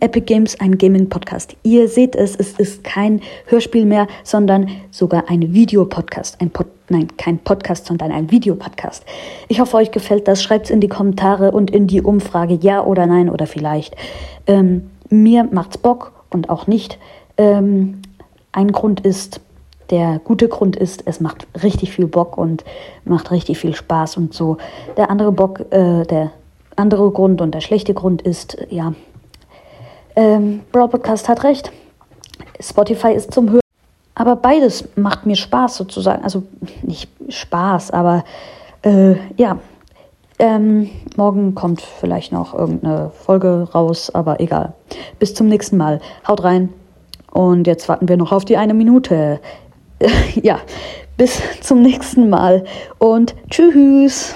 Epic Games ein Gaming-Podcast. Ihr seht es, es ist kein Hörspiel mehr, sondern sogar ein Videopodcast. Ein Pod Nein, kein Podcast, sondern ein Videopodcast. Ich hoffe, euch gefällt das. Schreibt es in die Kommentare und in die Umfrage ja oder nein oder vielleicht. Ähm, mir macht's Bock und auch nicht. Ähm, ein Grund ist, der gute Grund ist, es macht richtig viel Bock und macht richtig viel Spaß und so. Der andere Bock, äh, der andere Grund und der schlechte Grund ist, ja, ähm, Brawl Podcast hat recht. Spotify ist zum Hören. Aber beides macht mir Spaß sozusagen. Also nicht Spaß, aber äh, ja. Ähm, morgen kommt vielleicht noch irgendeine Folge raus, aber egal. Bis zum nächsten Mal. Haut rein. Und jetzt warten wir noch auf die eine Minute. ja, bis zum nächsten Mal und tschüss.